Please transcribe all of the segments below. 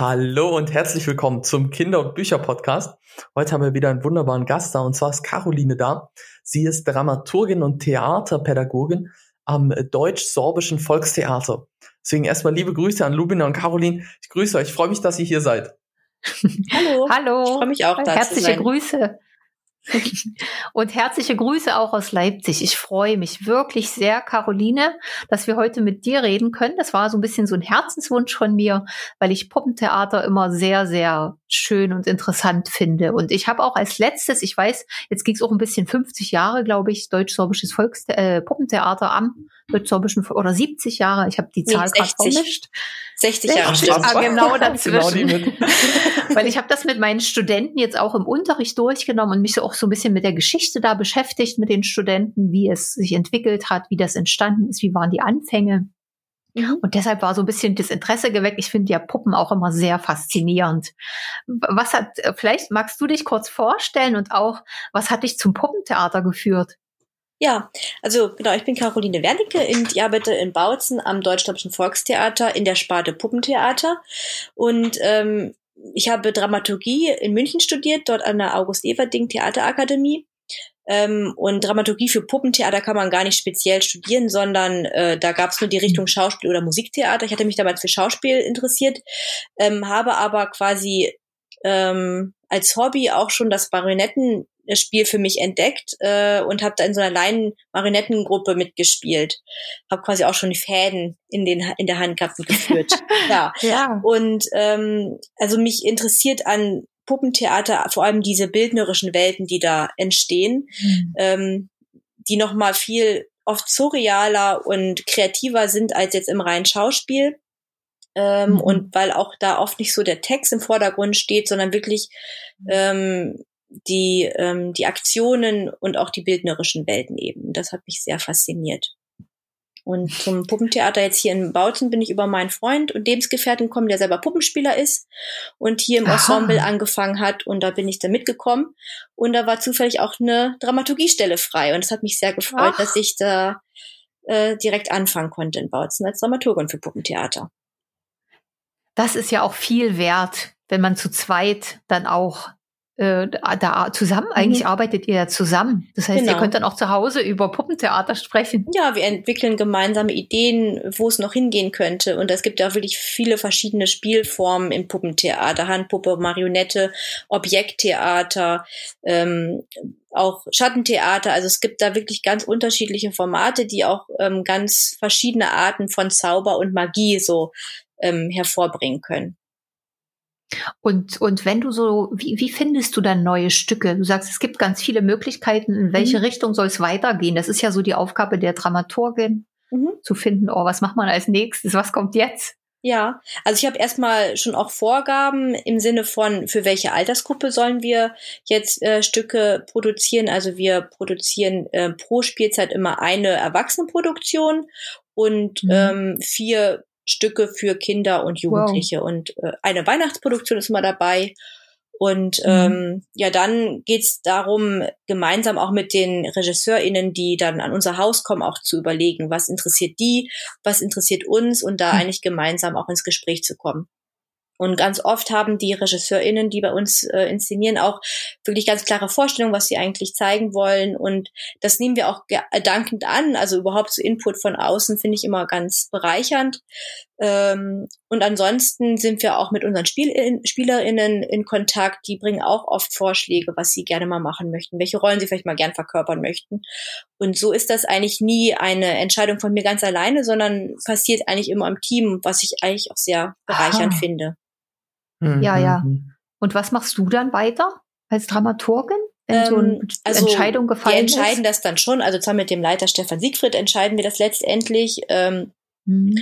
Hallo und herzlich willkommen zum Kinder- und Bücher-Podcast. Heute haben wir wieder einen wunderbaren Gast da und zwar ist Caroline da. Sie ist Dramaturgin und Theaterpädagogin am Deutsch-Sorbischen Volkstheater. Deswegen erstmal liebe Grüße an Lubina und Caroline. Ich grüße euch. Ich freue mich, dass ihr hier seid. Hallo. Hallo. Ich freue mich auch, da Herzliche zu sein. Grüße. Und herzliche Grüße auch aus Leipzig. Ich freue mich wirklich sehr, Caroline, dass wir heute mit dir reden können. Das war so ein bisschen so ein Herzenswunsch von mir, weil ich Puppentheater immer sehr, sehr schön und interessant finde. Und ich habe auch als letztes, ich weiß, jetzt ging es auch ein bisschen 50 Jahre, glaube ich, Deutsch-Sorbisches Volks äh, Puppentheater am Deutsch-Sorbischen oder 70 Jahre. Ich habe die Nee, Zahl gerade 60. vermischt. 60 Jahre Sechzig. stimmt. Ah, genau Genau dazwischen. mit. Weil ich habe das mit meinen Studenten jetzt auch im Unterricht durchgenommen und mich so auch so ein bisschen mit der Geschichte da beschäftigt mit den Studenten, wie es sich entwickelt hat, wie das entstanden ist, wie waren die Anfänge. Mhm. Und deshalb war so ein bisschen das Interesse geweckt. Ich finde ja Puppen auch immer sehr faszinierend. Was hat, vielleicht magst du dich kurz vorstellen und auch, was hat dich zum Puppentheater geführt? Ja, also genau, ich bin Caroline Wernicke und ich arbeite in Bautzen am Deutsch-Deutschen Volkstheater in der Sparte Puppentheater. Und ähm, ich habe Dramaturgie in München studiert, dort an der August-Everding Theaterakademie. Ähm, und Dramaturgie für Puppentheater kann man gar nicht speziell studieren, sondern äh, da gab es nur die Richtung Schauspiel oder Musiktheater. Ich hatte mich damals für Schauspiel interessiert, ähm, habe aber quasi ähm, als Hobby auch schon das Marionettenspiel für mich entdeckt äh, und habe da in so einer kleinen Marionettengruppe mitgespielt. Habe quasi auch schon die Fäden in, den, in der Hand gehabt und geführt. ja. Ja. Und ähm, also mich interessiert an Puppentheater vor allem diese bildnerischen Welten, die da entstehen, ähm, die noch mal viel oft surrealer und kreativer sind als jetzt im reinen Schauspiel. Ähm, Mhm. Und weil auch da oft nicht so der Text im Vordergrund steht, sondern wirklich ähm, die, ähm, die Aktionen und auch die bildnerischen Welten eben. Das hat mich sehr fasziniert. Und zum Puppentheater jetzt hier in Bautzen bin ich über meinen Freund und Lebensgefährten gekommen, der selber Puppenspieler ist und hier im Aha. Ensemble angefangen hat. Und da bin ich dann mitgekommen. Und da war zufällig auch eine Dramaturgiestelle frei. Und es hat mich sehr gefreut, Ach. dass ich da äh, direkt anfangen konnte in Bautzen als Dramaturgin für Puppentheater. Das ist ja auch viel wert, wenn man zu zweit dann auch äh, da- zusammen, eigentlich arbeitet ihr ja zusammen. Das heißt, ihr Genau. könnt dann auch zu Hause über Puppentheater sprechen. Ja, wir entwickeln gemeinsame Ideen, wo es noch hingehen könnte. Und es gibt ja auch wirklich viele verschiedene Spielformen im Puppentheater. Handpuppe, Marionette, Objekttheater, ähm, auch Schattentheater. Also es gibt da wirklich ganz unterschiedliche Formate, die auch ähm, ganz verschiedene Arten von Zauber und Magie so ähm, hervorbringen können. Und, und wenn du so, wie, wie findest du dann neue Stücke? Du sagst, es gibt ganz viele Möglichkeiten, in welche Mhm. Richtung soll es weitergehen? Das ist ja so die Aufgabe der Dramaturgin, Mhm. zu finden, oh, was macht man als nächstes? Was kommt jetzt? Ja, also ich habe erstmal schon auch Vorgaben im Sinne von, für welche Altersgruppe sollen wir jetzt äh, Stücke produzieren. Also wir produzieren äh, pro Spielzeit immer eine Erwachsenenproduktion und Mhm. ähm, vier Stücke für Kinder und Jugendliche. Und äh, eine Weihnachtsproduktion ist immer dabei. Und Mhm. ähm, ja, dann geht's darum, gemeinsam auch mit den RegisseurInnen, die dann an unser Haus kommen, auch zu überlegen, was interessiert die, was interessiert uns und da Mhm. eigentlich gemeinsam auch ins Gespräch zu kommen. Und ganz oft haben die RegisseurInnen, die bei uns äh, inszenieren, auch wirklich ganz klare Vorstellungen, was sie eigentlich zeigen wollen. Und das nehmen wir auch dankend an. Also überhaupt so Input von außen finde ich immer ganz bereichernd. Ähm, und ansonsten sind wir auch mit unseren Spiel SpielerInnen in Kontakt. Die bringen auch oft Vorschläge, was sie gerne mal machen möchten, welche Rollen sie vielleicht mal gern verkörpern möchten. Und so ist das eigentlich nie eine Entscheidung von mir ganz alleine, sondern passiert eigentlich immer im Team, was ich eigentlich auch sehr bereichernd Aha. finde. Ja, ja. Mhm. Und was machst du dann weiter als Dramaturgin, wenn so eine Ähm, also Entscheidung Wir gefallen entscheiden ist? das dann schon, also zwar mit dem Leiter Stefan Siegfried entscheiden wir das letztendlich. Ähm, Mhm.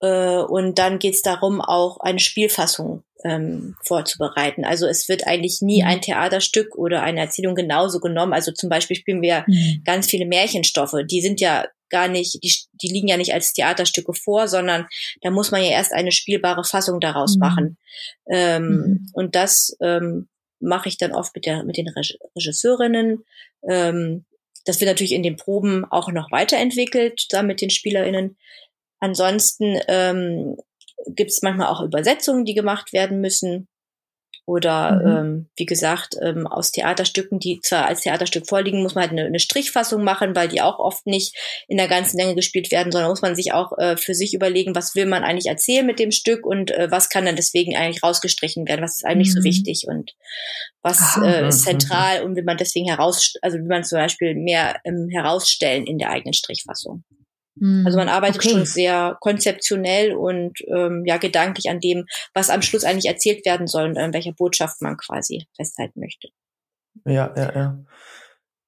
Äh, und dann geht es darum, auch eine Spielfassung ähm, vorzubereiten. Also es wird eigentlich nie Mhm. ein Theaterstück oder eine Erzählung genauso genommen. Also zum Beispiel spielen wir Mhm. ganz viele Märchenstoffe. Die sind ja gar nicht, die, die liegen ja nicht als Theaterstücke vor, sondern da muss man ja erst eine spielbare Fassung daraus Mhm. machen. Ähm, Mhm. Und das ähm, mache ich dann oft mit, der, mit den Reg Regisseurinnen. Ähm, das wird natürlich in den Proben auch noch weiterentwickelt, zusammen mit den SpielerInnen. Ansonsten ähm, gibt es manchmal auch Übersetzungen, die gemacht werden müssen. Oder mhm. ähm, wie gesagt, ähm, aus Theaterstücken, die zwar als Theaterstück vorliegen, muss man halt eine, eine, Strichfassung machen, weil die auch oft nicht in der ganzen Länge gespielt werden, sondern muss man sich auch äh, für sich überlegen, was will man eigentlich erzählen mit dem Stück und äh, was kann dann deswegen eigentlich rausgestrichen werden, was ist eigentlich mhm. so wichtig und was Aha, äh, ist zentral und will man deswegen heraus, also will man zum Beispiel mehr ähm, herausstellen in der eigenen Strichfassung. Also man arbeitet okay. schon sehr konzeptionell und ähm, ja gedanklich an dem, was am Schluss eigentlich erzählt werden soll und an welcher Botschaft man quasi festhalten möchte. Ja, ja, ja.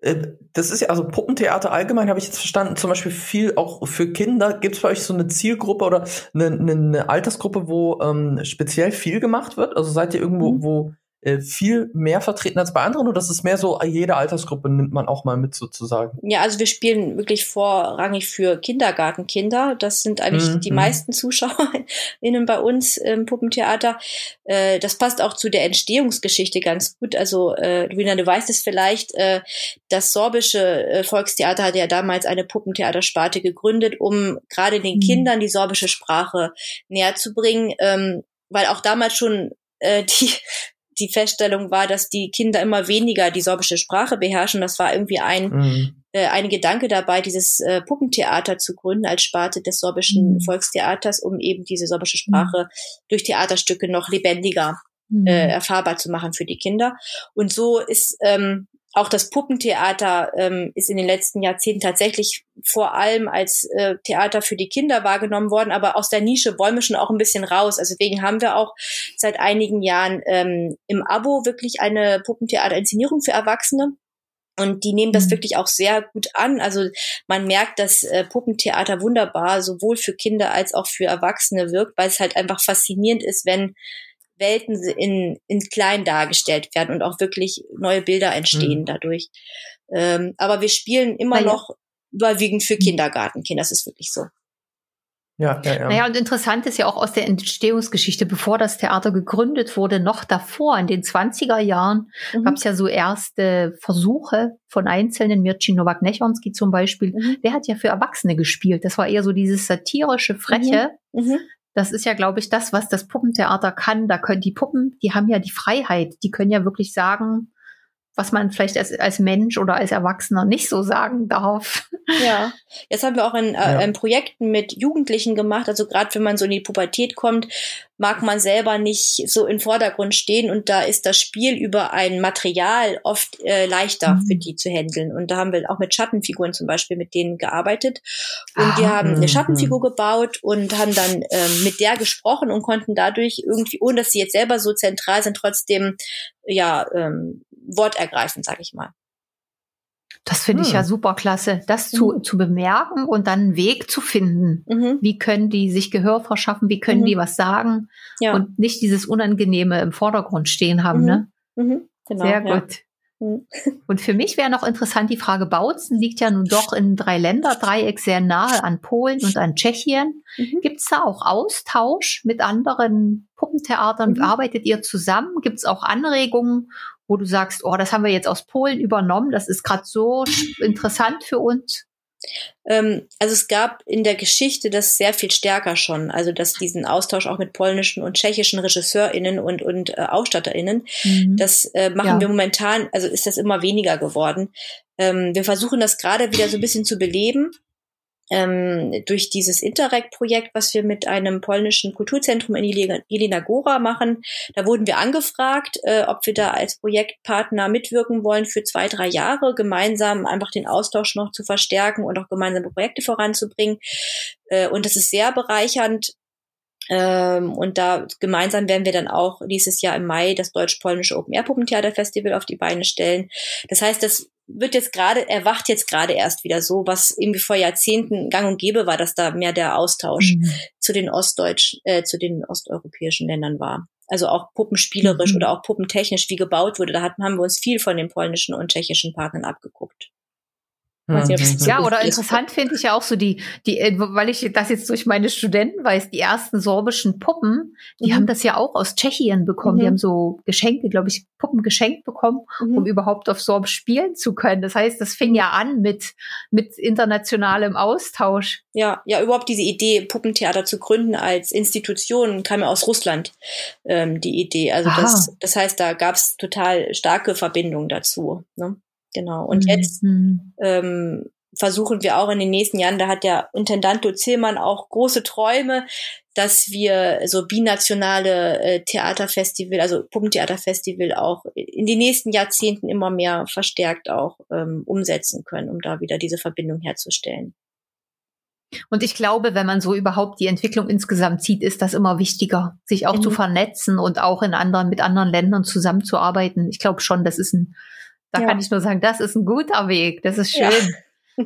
Äh, das ist ja, also Puppentheater allgemein habe ich jetzt verstanden, zum Beispiel viel auch für Kinder. Gibt es bei euch so eine Zielgruppe oder eine, eine, eine Altersgruppe, wo ähm, speziell viel gemacht wird? Also seid ihr irgendwo, mhm. wo äh, viel mehr vertreten als bei anderen oder das ist mehr so, jede Altersgruppe nimmt man auch mal mit sozusagen? Ja, also wir spielen wirklich vorrangig für Kindergartenkinder. Das sind eigentlich mhm. die meisten ZuschauerInnen bei uns im Puppentheater. Äh, das passt auch zu der Entstehungsgeschichte ganz gut. Also, äh, Luina, du weißt es vielleicht, äh, das sorbische äh, Volkstheater hatte ja damals eine Puppentheatersparte gegründet, um gerade den mhm. Kindern die sorbische Sprache näher zu bringen. Ähm, weil auch damals schon äh, die die Feststellung war, dass die Kinder immer weniger die sorbische Sprache beherrschen. Das war irgendwie ein, mhm. äh, ein Gedanke dabei, dieses äh, Puppentheater zu gründen als Sparte des sorbischen mhm. Volkstheaters, um eben diese sorbische Sprache mhm. durch Theaterstücke noch lebendiger mhm. äh, erfahrbar zu machen für die Kinder. Und so ist ähm, auch das Puppentheater ähm, ist in den letzten Jahrzehnten tatsächlich vor allem als äh, Theater für die Kinder wahrgenommen worden, aber aus der Nische wollen wir schon auch ein bisschen raus. Also deswegen haben wir auch seit einigen Jahren ähm, im Abo wirklich eine Puppentheater-Inszenierung für Erwachsene. Und die nehmen das mhm. wirklich auch sehr gut an. Also man merkt, dass äh, Puppentheater wunderbar sowohl für Kinder als auch für Erwachsene wirkt, weil es halt einfach faszinierend ist, wenn Welten in, in klein dargestellt werden und auch wirklich neue Bilder entstehen mhm. dadurch. Ähm, aber wir spielen immer ja. noch überwiegend für. Kindergartenkinder. Das ist wirklich so. Ja, ja, ja. Naja, und interessant ist ja auch aus der Entstehungsgeschichte, bevor das Theater gegründet wurde, noch davor, in den 20er Jahren, mhm. gab es ja so erste Versuche von Einzelnen, Mircin Nowak-Nechonski zum Beispiel, mhm. der hat ja für Erwachsene gespielt. Das war eher so dieses satirische, freche. Mhm. mhm. Das ist ja, glaube ich, das, was das Puppentheater kann. Da können die Puppen, die haben ja die Freiheit. Die können ja wirklich sagen, was man vielleicht als, als Mensch oder als Erwachsener nicht so sagen darf. Ja, jetzt haben wir auch in, äh, in Projekten mit Jugendlichen gemacht. Also gerade wenn man so in die Pubertät kommt, mag man selber nicht so im Vordergrund stehen und da ist das Spiel über ein Material oft äh, leichter mhm. für die zu handeln. Und da haben wir auch mit Schattenfiguren zum Beispiel mit denen gearbeitet. Und ah, die haben eine mhm. Schattenfigur gebaut und haben dann ähm, mit der gesprochen und konnten dadurch irgendwie, ohne dass sie jetzt selber so zentral sind, trotzdem ja ähm, Wort ergreifen, sag ich mal. Das finde hm. ich ja hm. super klasse, das zu, mhm. zu bemerken und dann einen Weg zu finden. Mhm. Wie können die sich Gehör verschaffen? Wie können mhm. die was sagen? Ja. Und nicht dieses Unangenehme im Vordergrund stehen haben, ne? Mhm. Mhm. Genau, Sehr gut. Ja. Mhm. Und für mich wäre noch interessant, die Frage Bautzen liegt ja nun doch in drei Länderdreieck sehr nahe an Polen und an Tschechien. Mhm. Gibt es da auch Austausch mit anderen Puppentheatern? Mhm. Arbeitet ihr zusammen? Gibt es auch Anregungen wo du sagst, oh, das haben wir jetzt aus Polen übernommen, das ist gerade so interessant für uns? Ähm, also es gab in der Geschichte das sehr viel stärker schon, also dass diesen Austausch auch mit polnischen und tschechischen RegisseurInnen und, und äh, AusstatterInnen, mhm. das äh, machen ja. wir momentan, also ist das immer weniger geworden. Ähm, wir versuchen das gerade wieder so ein bisschen zu beleben ähm, durch dieses Interreg-Projekt, was wir mit einem polnischen Kulturzentrum in Jelena Gora machen. Da wurden wir angefragt, äh, ob wir da als Projektpartner mitwirken wollen für zwei, drei Jahre, gemeinsam einfach den Austausch noch zu verstärken und auch gemeinsame Projekte voranzubringen. Äh, und das ist sehr bereichernd. Ähm, und da gemeinsam werden wir dann auch dieses Jahr im Mai das deutsch-polnische Open Air Puppentheater Festival auf die Beine stellen. Das heißt, das wird jetzt gerade, erwacht jetzt gerade erst wieder so, was irgendwie vor Jahrzehnten gang und gäbe war, dass da mehr der Austausch mhm. zu den ostdeutsch, äh, zu den osteuropäischen Ländern war. Also auch puppenspielerisch mhm. oder auch puppentechnisch, wie gebaut wurde. Da hatten, haben wir uns viel von den polnischen und tschechischen Partnern abgeguckt. Ja, oder interessant finde ich ja auch so die, die, äh, weil ich das jetzt durch meine Studenten weiß, die ersten sorbischen Puppen, die mhm. haben das ja auch aus Tschechien bekommen. Mhm. Die haben so Geschenke, glaube ich, Puppen geschenkt bekommen, mhm. um überhaupt auf Sorbisch spielen zu können. Das heißt, das fing ja an mit, mit internationalem Austausch. Ja, ja, überhaupt diese Idee, Puppentheater zu gründen als Institution, kam ja aus Russland, ähm, die Idee. Also das, das heißt, da gab es total starke Verbindungen dazu. Ne? Genau. Und mhm. jetzt ähm, versuchen wir auch in den nächsten Jahren, da hat der Intendant Zillmann auch große Träume, dass wir so binationale äh, Theaterfestival, also Puppentheaterfestival auch in den nächsten Jahrzehnten immer mehr verstärkt auch ähm, umsetzen können, um da wieder diese Verbindung herzustellen. Und ich glaube, wenn man so überhaupt die Entwicklung insgesamt sieht, ist das immer wichtiger, sich auch mhm. zu vernetzen und auch in anderen, mit anderen Ländern zusammenzuarbeiten. Ich glaube schon, das ist ein da ja. kann ich nur sagen, das ist ein guter Weg. Das ist schön. Ja.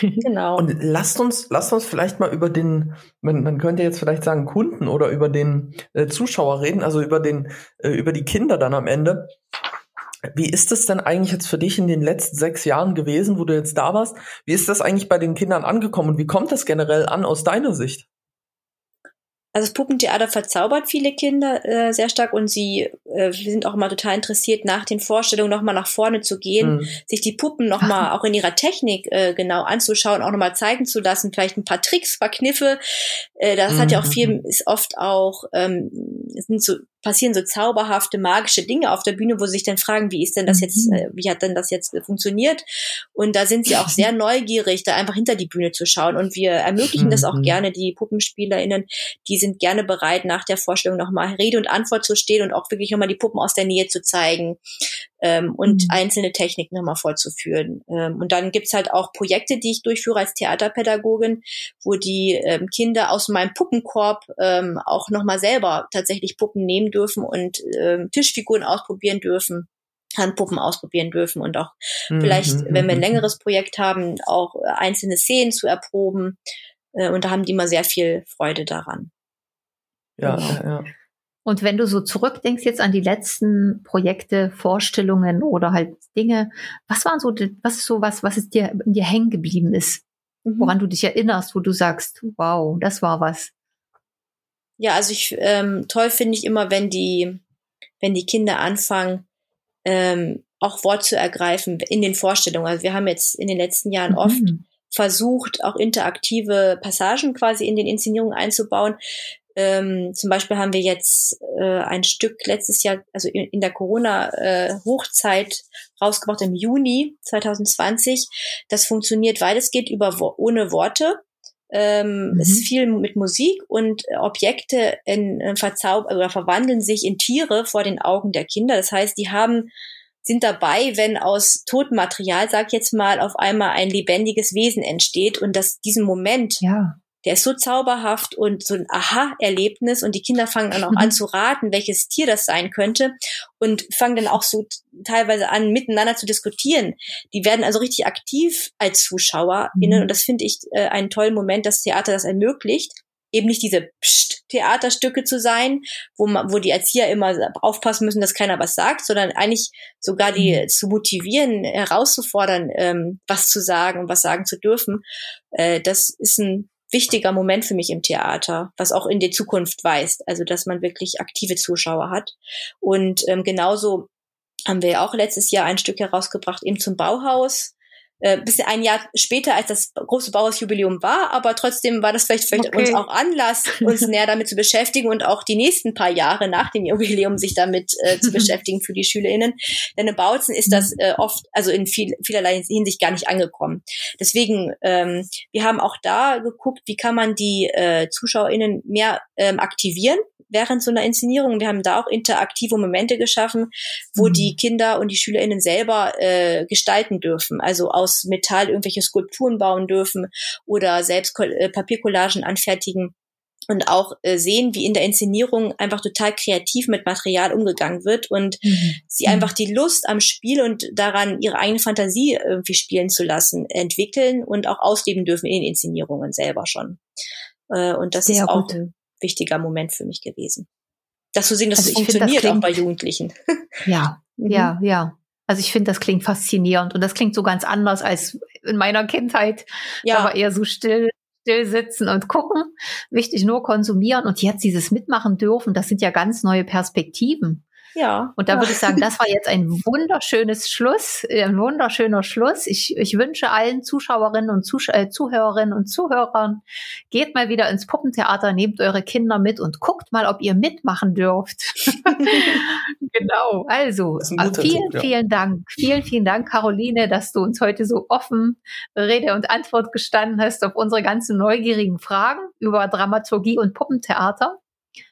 genau. Und lasst uns, lasst uns vielleicht mal über den, man, man könnte jetzt vielleicht sagen Kunden oder über den äh, Zuschauer reden, also über den, äh, über die Kinder dann am Ende. Wie ist es denn eigentlich jetzt für dich in den letzten sechs Jahren gewesen, wo du jetzt da warst? Wie ist das eigentlich bei den Kindern angekommen und wie kommt das generell an aus deiner Sicht? Also das Puppentheater verzaubert viele Kinder äh, sehr stark und sie äh, sind auch immer total interessiert, nach den Vorstellungen nochmal nach vorne zu gehen, mhm. sich die Puppen nochmal auch in ihrer Technik äh, genau anzuschauen, auch nochmal zeigen zu lassen, vielleicht ein paar Tricks, paar Kniffe. Äh, das mhm. hat ja auch viel, mhm. ist oft auch, ähm, sind so passieren so zauberhafte, magische Dinge auf der Bühne, wo sie sich dann fragen, wie ist denn das jetzt, mhm. äh, wie hat denn das jetzt funktioniert? Und da sind sie auch sehr neugierig, da einfach hinter die Bühne zu schauen. Und wir ermöglichen das auch mhm. gerne, die PuppenspielerInnen, die sind gerne bereit, nach der Vorstellung nochmal Rede und Antwort zu stehen und auch wirklich nochmal die Puppen aus der Nähe zu zeigen ähm, und mhm. einzelne Techniken nochmal vorzuführen. Ähm, und dann gibt's halt auch Projekte, die ich durchführe als Theaterpädagogin, wo die ähm, Kinder aus meinem Puppenkorb ähm, auch nochmal selber tatsächlich Puppen nehmen dürfen und ähm, Tischfiguren ausprobieren dürfen. Handpuppen ausprobieren dürfen und auch mhm. vielleicht, wenn wir ein mhm. längeres Projekt haben, auch einzelne Szenen zu erproben. Äh, und da haben die immer sehr viel Freude daran. Ja, genau. ja, ja. Und wenn du so zurückdenkst jetzt an die letzten Projekte, Vorstellungen oder halt Dinge, was waren so, was ist so was, was ist dir in dir hängen geblieben ist, mhm. woran du dich erinnerst, wo du sagst, wow, das war was. Ja, also ich ähm, toll finde ich immer, wenn die, wenn die Kinder anfangen, ähm, auch Wort zu ergreifen in den Vorstellungen. Also wir haben jetzt in den letzten Jahren mhm. oft versucht, auch interaktive Passagen quasi in den Inszenierungen einzubauen. Ähm, zum Beispiel haben wir jetzt äh, ein Stück letztes Jahr, also in, in der Corona-Hochzeit äh, rausgebracht im Juni 2020. Das funktioniert weitestgehend über ohne Worte. Ähm, mhm. Es ist viel mit Musik und Objekte in, in verzaubern oder verwandeln sich in Tiere vor den Augen der Kinder. Das heißt, die haben sind dabei, wenn aus totem Material, sag ich jetzt mal, auf einmal ein lebendiges Wesen entsteht und dass diesen Moment ja der ist so zauberhaft und so ein Aha-Erlebnis und die Kinder fangen dann auch an zu raten, welches Tier das sein könnte und fangen dann auch so teilweise an, miteinander zu diskutieren. Die werden also richtig aktiv als ZuschauerInnen mhm. und das finde ich äh, einen tollen Moment, dass Theater das ermöglicht eben nicht diese Psst-Theaterstücke zu sein, wo man, wo die Erzieher immer aufpassen müssen, dass keiner was sagt, sondern eigentlich sogar die mhm. zu motivieren, herauszufordern, ähm, was zu sagen und was sagen zu dürfen. Äh, das ist ein wichtiger Moment für mich im Theater, was auch in die Zukunft weist, also dass man wirklich aktive Zuschauer hat. Und ähm, genauso haben wir ja auch letztes Jahr ein Stück herausgebracht, eben zum Bauhaus, äh, bis ein Jahr später, als das große Bauhausjubiläum war, aber trotzdem war das vielleicht für okay. uns auch Anlass, uns näher damit zu beschäftigen und auch die nächsten paar Jahre nach dem Jubiläum sich damit äh, zu beschäftigen für die SchülerInnen. Denn in Bautzen ist das äh, oft, also in viel, vielerlei Hinsicht gar nicht angekommen. Deswegen, ähm, wir haben auch da geguckt, wie kann man die äh, ZuschauerInnen mehr ähm, aktivieren während so einer Inszenierung. Wir haben da auch interaktive Momente geschaffen, wo mhm. die Kinder und die SchülerInnen selber äh, gestalten dürfen. Also aus Metall irgendwelche Skulpturen bauen dürfen oder selbst äh, Papiercollagen anfertigen und auch äh, sehen, wie in der Inszenierung einfach total kreativ mit Material umgegangen wird und mhm. sie einfach die Lust am Spiel und daran, ihre eigene Fantasie irgendwie spielen zu lassen, entwickeln und auch ausleben dürfen in den Inszenierungen selber schon. Äh, und das Sehr ist auch gut wichtiger Moment für mich gewesen. Das zu sehen, dass also es funktioniert find, das auch bei Jugendlichen. Ja, mhm. ja, ja. Also ich finde, das klingt faszinierend und das klingt so ganz anders als in meiner Kindheit. Ja. Da war eher so still, still sitzen und gucken. Wichtig nur konsumieren und jetzt dieses mitmachen dürfen, das sind ja ganz neue Perspektiven. Ja. Und da ja. würde ich sagen, das war jetzt ein wunderschönes Schluss, äh, ein wunderschöner Schluss. Ich, ich wünsche allen Zuschauerinnen und Zusch äh, Zuhörerinnen und Zuhörern, geht mal wieder ins Puppentheater, nehmt eure Kinder mit und guckt mal, ob ihr mitmachen dürft. genau. Also, vielen, Tipp, ja. vielen Dank. Vielen, vielen Dank, Caroline, dass du uns heute so offen Rede und Antwort gestanden hast auf unsere ganzen neugierigen Fragen über Dramaturgie und Puppentheater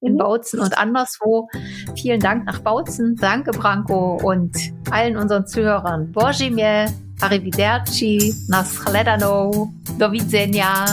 in mhm. Bautzen und anderswo. Vielen Dank nach Bautzen. Danke, Branko und allen unseren Zuhörern. Božimie, Arrivederci, Do widzenia.